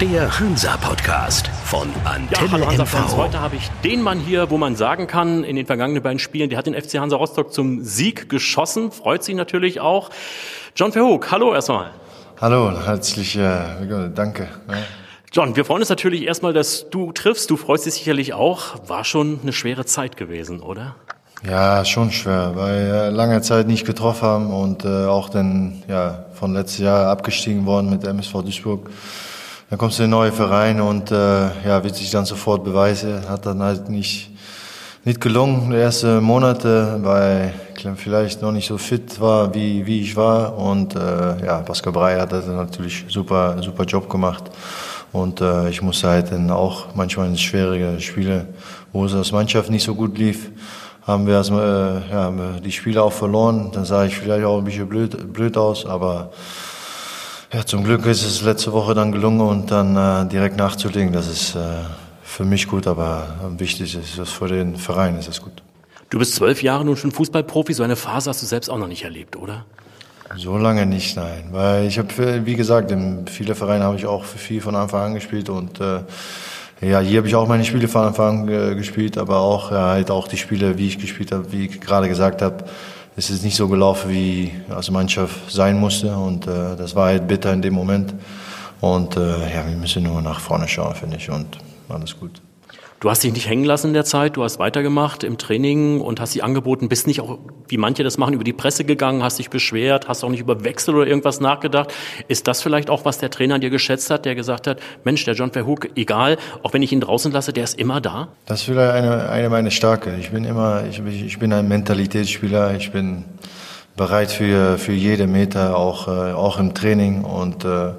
Der Hansa-Podcast von Antenne Ja, hallo Hansa-Fans. MV. Heute habe ich den Mann hier, wo man sagen kann, in den vergangenen beiden Spielen, der hat den FC Hansa Rostock zum Sieg geschossen. Freut sich natürlich auch. John Verhoek, hallo erstmal. Hallo, herzlich äh, danke. John, wir freuen uns natürlich erstmal, dass du triffst. Du freust dich sicherlich auch. War schon eine schwere Zeit gewesen, oder? Ja, schon schwer, weil wir lange Zeit nicht getroffen haben und äh, auch dann ja, von letztes Jahr abgestiegen worden mit MSV Duisburg. Dann kommst du in den neuen Verein und äh, ja, wird sich dann sofort beweisen. Hat dann halt nicht, nicht gelungen, die ersten Monate, weil ich vielleicht noch nicht so fit war, wie, wie ich war. Und äh, ja, Pascal Brey hat das natürlich super, super Job gemacht. Und äh, ich musste halt dann auch manchmal in schwierige Spiele, wo es als Mannschaft nicht so gut lief, haben wir erstmal äh, ja, haben wir die Spiele auch verloren. Dann sah ich vielleicht auch ein bisschen blöd, blöd aus, aber ja, zum Glück ist es letzte Woche dann gelungen und dann äh, direkt nachzulegen. Das ist äh, für mich gut, aber wichtig ist es für den Verein ist es gut. Du bist zwölf Jahre nun schon Fußballprofi. So eine Phase hast du selbst auch noch nicht erlebt, oder? So lange nicht, nein. Weil ich habe, wie gesagt, in viele Vereine habe ich auch viel von Anfang an gespielt und äh, ja, hier habe ich auch meine Spiele von Anfang an äh, gespielt, aber auch ja, halt auch die Spiele, wie ich gespielt habe, wie ich gerade gesagt habe, es ist nicht so gelaufen, wie als Mannschaft sein musste und äh, das war halt bitter in dem Moment und äh, ja, wir müssen nur nach vorne schauen, finde ich und alles gut. Du hast dich nicht hängen lassen in der Zeit, du hast weitergemacht im Training und hast sie angeboten, bist nicht auch, wie manche das machen, über die Presse gegangen, hast dich beschwert, hast auch nicht über Wechsel oder irgendwas nachgedacht. Ist das vielleicht auch, was der Trainer dir geschätzt hat, der gesagt hat, Mensch, der John Verhoek, egal, auch wenn ich ihn draußen lasse, der ist immer da? Das ist vielleicht eine, eine meiner Stärke. Ich bin immer, ich, ich bin ein Mentalitätsspieler, ich bin bereit für, für jede Meter, auch, äh, auch im Training und äh,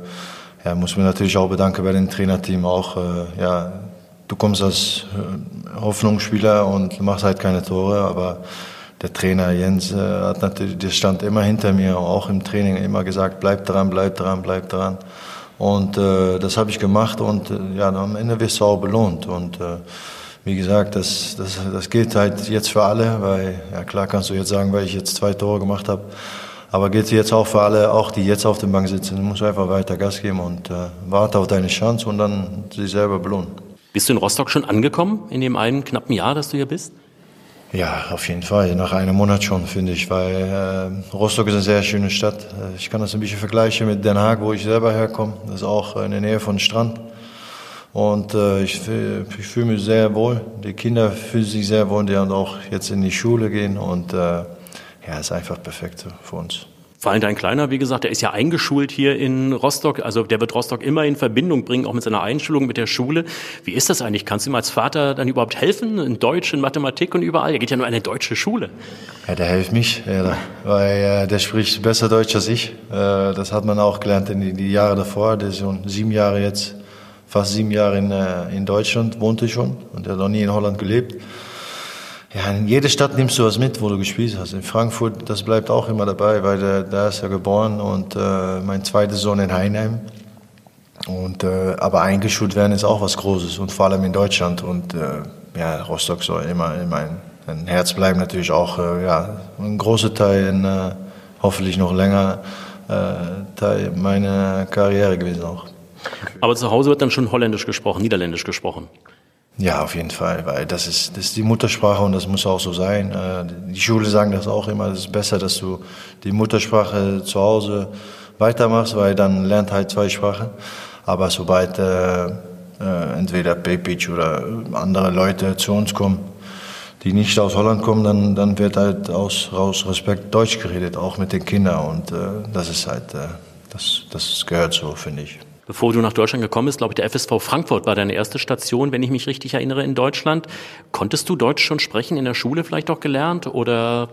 ja, muss mir natürlich auch bedanken bei dem Trainerteam auch, äh, ja, du kommst als äh, Hoffnungsspieler und machst halt keine Tore, aber der Trainer Jens äh, hat natürlich, der stand immer hinter mir, auch im Training immer gesagt, bleib dran, bleib dran, bleib dran. Und äh, das habe ich gemacht und äh, ja, am Ende wirst du auch belohnt. Und äh, wie gesagt, das, das, das gilt halt jetzt für alle, weil ja klar kannst du jetzt sagen, weil ich jetzt zwei Tore gemacht habe, aber gilt jetzt auch für alle, auch die jetzt auf der Bank sitzen. Du musst einfach weiter Gas geben und äh, warte auf deine Chance und dann sich selber belohnen. Bist du in Rostock schon angekommen in dem einen knappen Jahr, dass du hier bist? Ja, auf jeden Fall. Nach einem Monat schon, finde ich, weil äh, Rostock ist eine sehr schöne Stadt. Äh, Ich kann das ein bisschen vergleichen mit Den Haag, wo ich selber herkomme. Das ist auch in der Nähe von Strand. Und äh, ich, ich fühle mich sehr wohl. Die Kinder fühlen sich sehr wohl, die auch jetzt in die Schule gehen. Und äh, ja, ist einfach perfekt für uns. Dein Kleiner, wie gesagt, der ist ja eingeschult hier in Rostock. Also der wird Rostock immer in Verbindung bringen, auch mit seiner Einschulung mit der Schule. Wie ist das eigentlich? Kannst du ihm als Vater dann überhaupt helfen? In Deutsch, in Mathematik und überall? Er geht ja nur eine deutsche Schule. Ja, der hilft mich, ja, weil äh, der spricht besser Deutsch als ich. Äh, das hat man auch gelernt in die, die Jahre davor. Der ist schon sieben Jahre jetzt, fast sieben Jahre in, äh, in Deutschland, wohnte schon und er hat noch nie in Holland gelebt. Ja, in jede Stadt nimmst du was mit, wo du gespielt hast. In Frankfurt, das bleibt auch immer dabei, weil der, da ist er geboren und äh, mein zweiter Sohn in Heinheim. Und, äh, aber eingeschult werden ist auch was Großes und vor allem in Deutschland. Und äh, ja, Rostock soll immer in mein, mein Herz bleiben. Natürlich auch äh, ja, ein großer Teil, in, äh, hoffentlich noch länger, äh, Teil meiner Karriere gewesen auch. Aber zu Hause wird dann schon Holländisch gesprochen, Niederländisch gesprochen. Ja, auf jeden Fall, weil das ist, das ist die Muttersprache und das muss auch so sein. Äh, Die Schule sagen das auch immer, es ist besser, dass du die Muttersprache zu Hause weitermachst, weil dann lernt halt zwei Sprachen. Aber sobald äh, äh, entweder Pepic oder andere Leute zu uns kommen, die nicht aus Holland kommen, dann, dann wird halt aus, aus Respekt Deutsch geredet, auch mit den Kindern. Und äh, das ist halt, äh, das, das gehört so, finde ich. Bevor du nach Deutschland gekommen bist, glaube ich, der FSV Frankfurt war deine erste Station, wenn ich mich richtig erinnere, in Deutschland. Konntest du Deutsch schon sprechen, in der Schule vielleicht auch gelernt oder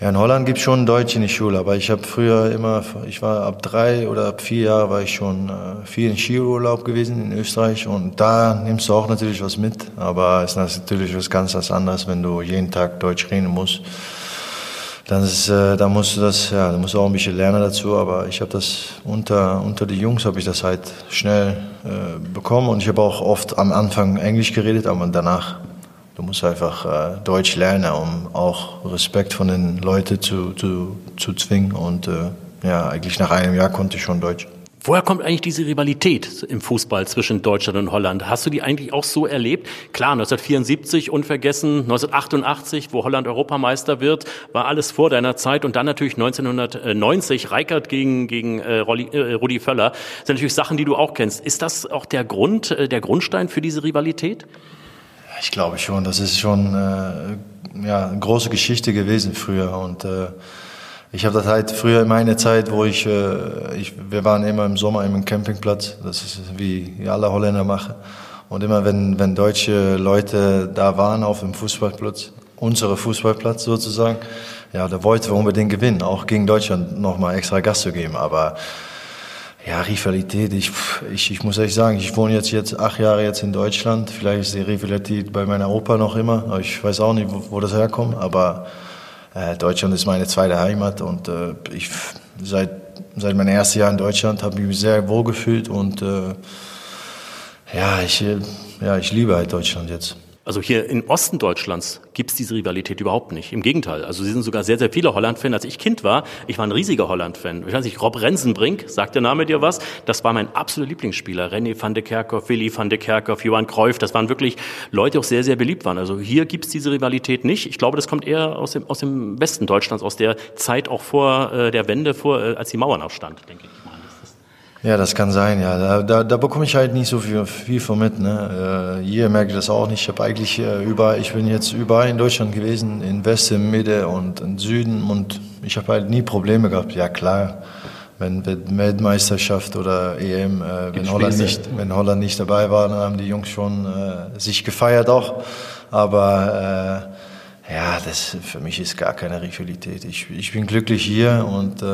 Ja, in Holland gibt es schon Deutsch in die Schule, aber ich habe früher immer, ich war ab drei oder ab vier Jahren war ich schon äh, viel in Skiurlaub gewesen in Österreich und da nimmst du auch natürlich was mit, aber es ist natürlich was ganz anderes, wenn du jeden Tag Deutsch reden musst. Dann ist, äh, da musst du das, ja, da musst du auch ein bisschen lernen dazu, aber ich habe das unter, unter die Jungs habe ich das halt schnell äh, bekommen und ich habe auch oft am Anfang Englisch geredet, aber danach Du musst einfach äh, Deutsch lernen, um auch Respekt von den Leuten zu, zu, zu zwingen. Und äh, ja, eigentlich nach einem Jahr konnte ich schon Deutsch. Woher kommt eigentlich diese Rivalität im Fußball zwischen Deutschland und Holland? Hast du die eigentlich auch so erlebt? Klar, 1974 unvergessen, 1988, wo Holland Europameister wird, war alles vor deiner Zeit und dann natürlich 1990 Reikert gegen, gegen äh, äh, Rudi Völler. Sind natürlich Sachen, die du auch kennst. Ist das auch der Grund, äh, der Grundstein für diese Rivalität? Ich glaube schon, das ist schon äh, ja, eine große Geschichte gewesen früher und äh, ich habe das halt früher in meiner Zeit, wo ich, äh, ich, wir waren immer im Sommer im Campingplatz, das ist wie alle Holländer machen. Und immer wenn, wenn deutsche Leute da waren auf dem Fußballplatz, unsere Fußballplatz sozusagen, ja, da wollten wir unbedingt gewinnen, auch gegen Deutschland nochmal extra Gas zu geben. Aber ja, Rivalität, ich, ich, ich muss ehrlich sagen, ich wohne jetzt, jetzt acht Jahre jetzt in Deutschland. Vielleicht ist die Rivalität bei meiner Opa noch immer. Ich weiß auch nicht, wo, wo das herkommt, aber Deutschland ist meine zweite Heimat und äh, ich seit, seit meinem ersten Jahr in Deutschland habe ich mich sehr wohl gefühlt und äh, ja, ich, äh, ja, ich liebe halt Deutschland jetzt. Also hier im Osten Deutschlands gibt es diese Rivalität überhaupt nicht. Im Gegenteil. Also sie sind sogar sehr, sehr viele Holland-Fan. Als ich Kind war, ich war ein riesiger Holland-Fan. Ich weiß nicht, Rob Rensenbrink, sagt der Name dir was? Das war mein absoluter Lieblingsspieler. René van de Kerkhoff, Willy van de Kerkhoff, Johan Cruyff. Das waren wirklich Leute, die auch sehr, sehr beliebt waren. Also hier gibt es diese Rivalität nicht. Ich glaube, das kommt eher aus dem, aus dem Westen Deutschlands, aus der Zeit auch vor äh, der Wende, vor, äh, als die Mauern aufstand, denke ich. Ja, das kann sein, ja. Da, da, da bekomme ich halt nicht so viel, viel von mit. Ne? Äh, hier merke ich das auch nicht. Ich habe eigentlich äh, überall, ich bin jetzt überall in Deutschland gewesen, in Westen, Mitte und in Süden und ich habe halt nie Probleme gehabt. Ja klar, wenn Weltmeisterschaft oder EM, äh, wenn Holland nicht, wenn Holland nicht dabei war, dann haben die Jungs schon äh, sich gefeiert auch. Aber äh, ja, das für mich ist gar keine Rivalität. Ich, ich bin glücklich hier und äh,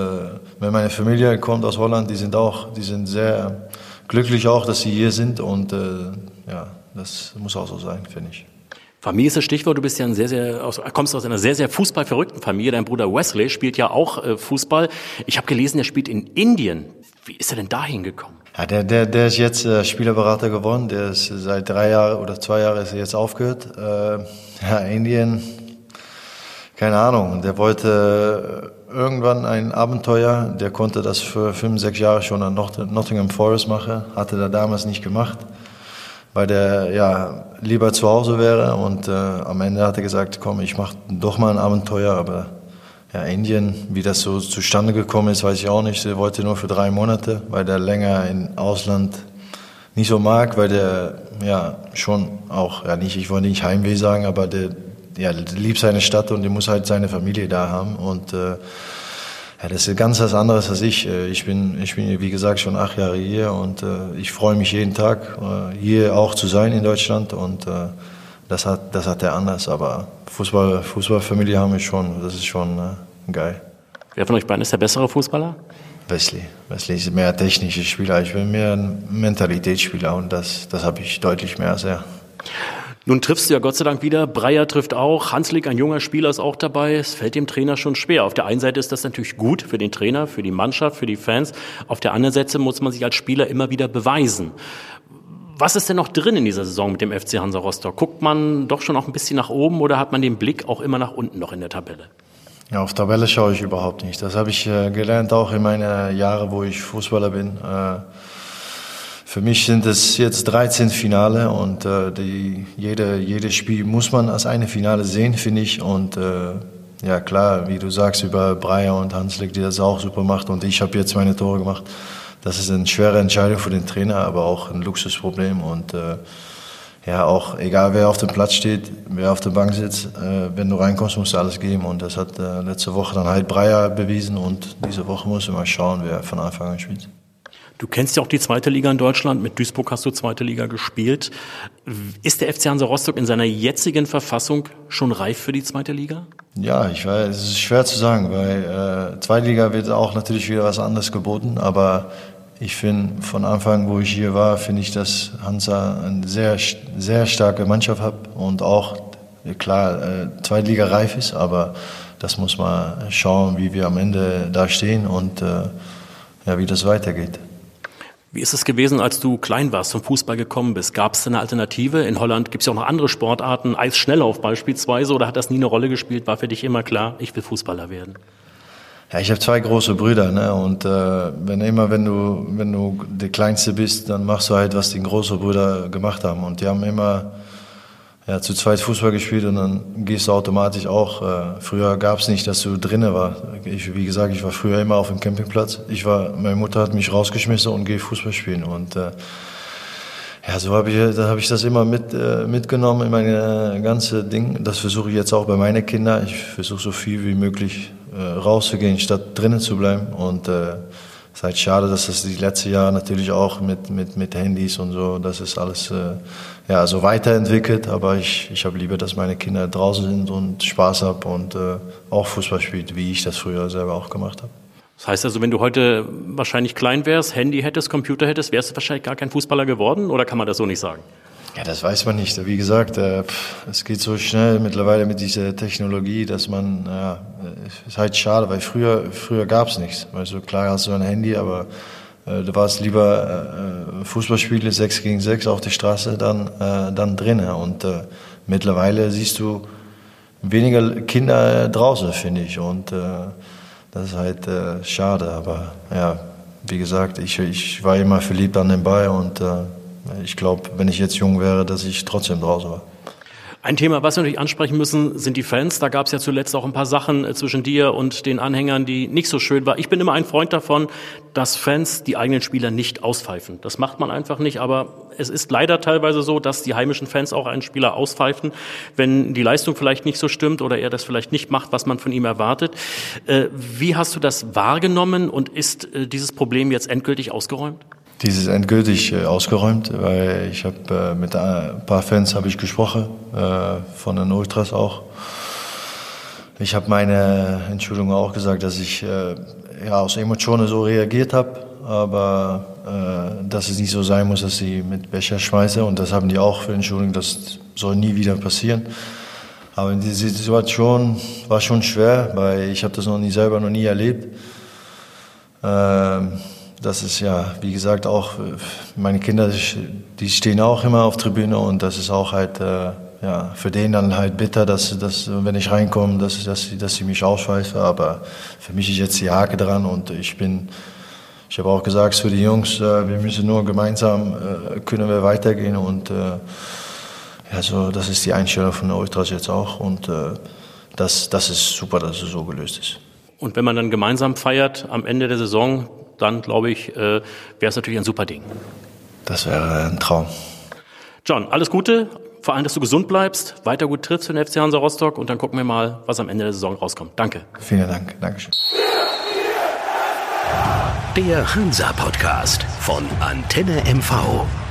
wenn meine Familie kommt aus Holland, die sind auch, die sind sehr glücklich auch, dass sie hier sind und äh, ja, das muss auch so sein, finde ich. Familie ist das Stichwort. Du bist ja ein sehr, sehr, aus, kommst aus einer sehr, sehr fußballverrückten Familie. Dein Bruder Wesley spielt ja auch äh, Fußball. Ich habe gelesen, er spielt in Indien. Wie ist er denn dahin gekommen? Ja, der, der, der ist jetzt äh, Spielerberater geworden. Der ist seit drei Jahren oder zwei Jahren ist er jetzt aufgehört. Äh, ja, Indien keine Ahnung, der wollte äh, irgendwann ein Abenteuer, der konnte das für fünf, sechs Jahre schon an Nottingham Forest machen, hatte er damals nicht gemacht, weil der ja lieber zu Hause wäre. Und äh, am Ende hat er gesagt, komm, ich mache doch mal ein Abenteuer, aber ja, Indien, wie das so zustande gekommen ist, weiß ich auch nicht. Er wollte nur für drei Monate, weil der länger im Ausland nicht so mag, weil der ja schon auch, ja nicht, ich wollte nicht Heimweh sagen, aber der ja, liebt seine Stadt und er muss halt seine Familie da haben. Und äh, ja, das ist ganz was anderes als ich. Äh, ich bin, ich bin, wie gesagt, schon acht Jahre hier und äh, ich freue mich jeden Tag, äh, hier auch zu sein in Deutschland. Und äh, das hat, das hat er anders. Aber Fußball, Fußballfamilie haben wir schon. Das ist schon äh, geil. Wer von euch beiden ist der bessere Fußballer? Wesley. Wesley ist mehr technischer Spieler. Ich bin mehr ein Mentalitätsspieler und das, das habe ich deutlich mehr als er. Nun triffst du ja Gott sei Dank wieder. Breyer trifft auch. Hanslik, ein junger Spieler, ist auch dabei. Es fällt dem Trainer schon schwer. Auf der einen Seite ist das natürlich gut für den Trainer, für die Mannschaft, für die Fans. Auf der anderen Seite muss man sich als Spieler immer wieder beweisen. Was ist denn noch drin in dieser Saison mit dem FC Hansa Rostock? Guckt man doch schon auch ein bisschen nach oben oder hat man den Blick auch immer nach unten noch in der Tabelle? Ja, auf Tabelle schaue ich überhaupt nicht. Das habe ich äh, gelernt auch in meinen Jahren, wo ich Fußballer bin. Äh, für mich sind es jetzt 13 Finale und äh, die, jede, jedes Spiel muss man als eine Finale sehen, finde ich. Und äh, ja klar, wie du sagst über Breyer und Hanslik, die das auch super macht und ich habe jetzt meine Tore gemacht. Das ist eine schwere Entscheidung für den Trainer, aber auch ein Luxusproblem und äh, ja, auch egal wer auf dem Platz steht, wer auf der Bank sitzt, äh, wenn du reinkommst, musst du alles geben. Und das hat äh, letzte Woche dann halt Breyer bewiesen und diese Woche muss man mal schauen, wer von Anfang an spielt. Du kennst ja auch die zweite Liga in Deutschland. Mit Duisburg hast du zweite Liga gespielt. Ist der FC Hansa Rostock in seiner jetzigen Verfassung schon reif für die zweite Liga? Ja, ich weiß, es ist schwer zu sagen, weil äh, zweite Liga wird auch natürlich wieder was anderes geboten. Aber ich finde, von Anfang, wo ich hier war, finde ich, dass Hansa eine sehr, sehr starke Mannschaft hat und auch, klar, äh, zweite Liga reif ist. Aber das muss man schauen, wie wir am Ende da stehen und äh, ja, wie das weitergeht. Wie ist es gewesen, als du klein warst, zum Fußball gekommen bist? Gab es eine Alternative? In Holland gibt es ja auch noch andere Sportarten, Eisschnelllauf beispielsweise, oder hat das nie eine Rolle gespielt? War für dich immer klar, ich will Fußballer werden? Ja, ich habe zwei große Brüder, ne? Und äh, wenn immer, wenn du, wenn du der Kleinste bist, dann machst du halt, was die großen Brüder gemacht haben. Und die haben immer ja, zu zweit Fußball gespielt und dann gehst du automatisch auch. Äh, früher gab es nicht, dass du drinnen war. Ich, wie gesagt, ich war früher immer auf dem Campingplatz. Ich war, meine Mutter hat mich rausgeschmissen und gehe Fußball spielen. Und äh, ja, so habe ich, da habe ich das immer mit, äh, mitgenommen in meine ganze Ding. Das versuche ich jetzt auch bei meinen Kindern. Ich versuche so viel wie möglich äh, rauszugehen, statt drinnen zu bleiben. Und äh, es ist halt schade, dass das die letzten Jahre natürlich auch mit, mit, mit Handys und so, das ist alles äh, ja, so weiterentwickelt. Aber ich, ich habe lieber, dass meine Kinder draußen sind und Spaß haben und äh, auch Fußball spielt, wie ich das früher selber auch gemacht habe. Das heißt also, wenn du heute wahrscheinlich klein wärst, Handy hättest, Computer hättest, wärst du wahrscheinlich gar kein Fußballer geworden oder kann man das so nicht sagen? Ja, das weiß man nicht. Wie gesagt, äh, es geht so schnell mittlerweile mit dieser Technologie, dass man, ja, ist halt schade, weil früher, früher gab es nichts. Also klar hast du ein Handy, aber äh, du warst lieber äh, Fußballspiele 6 gegen 6 auf der Straße dann, äh, dann drinnen. Und äh, mittlerweile siehst du weniger Kinder draußen, finde ich. Und äh, das ist halt äh, schade. Aber ja, wie gesagt, ich, ich war immer verliebt an den Ball und äh, ich glaube, wenn ich jetzt jung wäre, dass ich trotzdem draußen war. Ein Thema, was wir natürlich ansprechen müssen, sind die Fans. Da gab es ja zuletzt auch ein paar Sachen äh, zwischen dir und den Anhängern, die nicht so schön waren. Ich bin immer ein Freund davon, dass Fans die eigenen Spieler nicht auspfeifen. Das macht man einfach nicht, aber es ist leider teilweise so, dass die heimischen Fans auch einen Spieler auspfeifen, wenn die Leistung vielleicht nicht so stimmt oder er das vielleicht nicht macht, was man von ihm erwartet. Äh, wie hast du das wahrgenommen und ist äh, dieses Problem jetzt endgültig ausgeräumt? Dieses endgültig äh, ausgeräumt, weil ich habe äh, mit ein paar Fans habe ich gesprochen, äh, von den Ultras auch. Ich habe meine Entschuldigung auch gesagt, dass ich äh, ja, aus Emotionen so reagiert habe, aber äh, dass es nicht so sein muss, dass sie mit Becher schmeißen und das haben die auch für Entschuldigung, das soll nie wieder passieren. Aber in dieser Situation war schon schwer, weil ich habe das noch nie selber noch nie erlebt. Ähm, das ist ja, wie gesagt, auch meine Kinder, die stehen auch immer auf Tribüne und das ist auch halt äh, ja, für den dann halt bitter, dass, dass wenn ich reinkomme, dass, dass, sie, dass sie mich ausschweifen. Aber für mich ist jetzt die Hake dran und ich bin, ich habe auch gesagt für die Jungs, äh, wir müssen nur gemeinsam äh, können wir weitergehen und äh, ja, so, das ist die Einstellung von der Ultras jetzt auch und äh, das, das ist super, dass es so gelöst ist. Und wenn man dann gemeinsam feiert am Ende der Saison, dann glaube ich, äh, wäre es natürlich ein super Ding. Das wäre ein Traum. John, alles Gute, vor allem, dass du gesund bleibst, weiter gut trittst für den FC Hansa Rostock und dann gucken wir mal, was am Ende der Saison rauskommt. Danke. Vielen Dank. Dankeschön. Der Hansa Podcast von Antenne MV.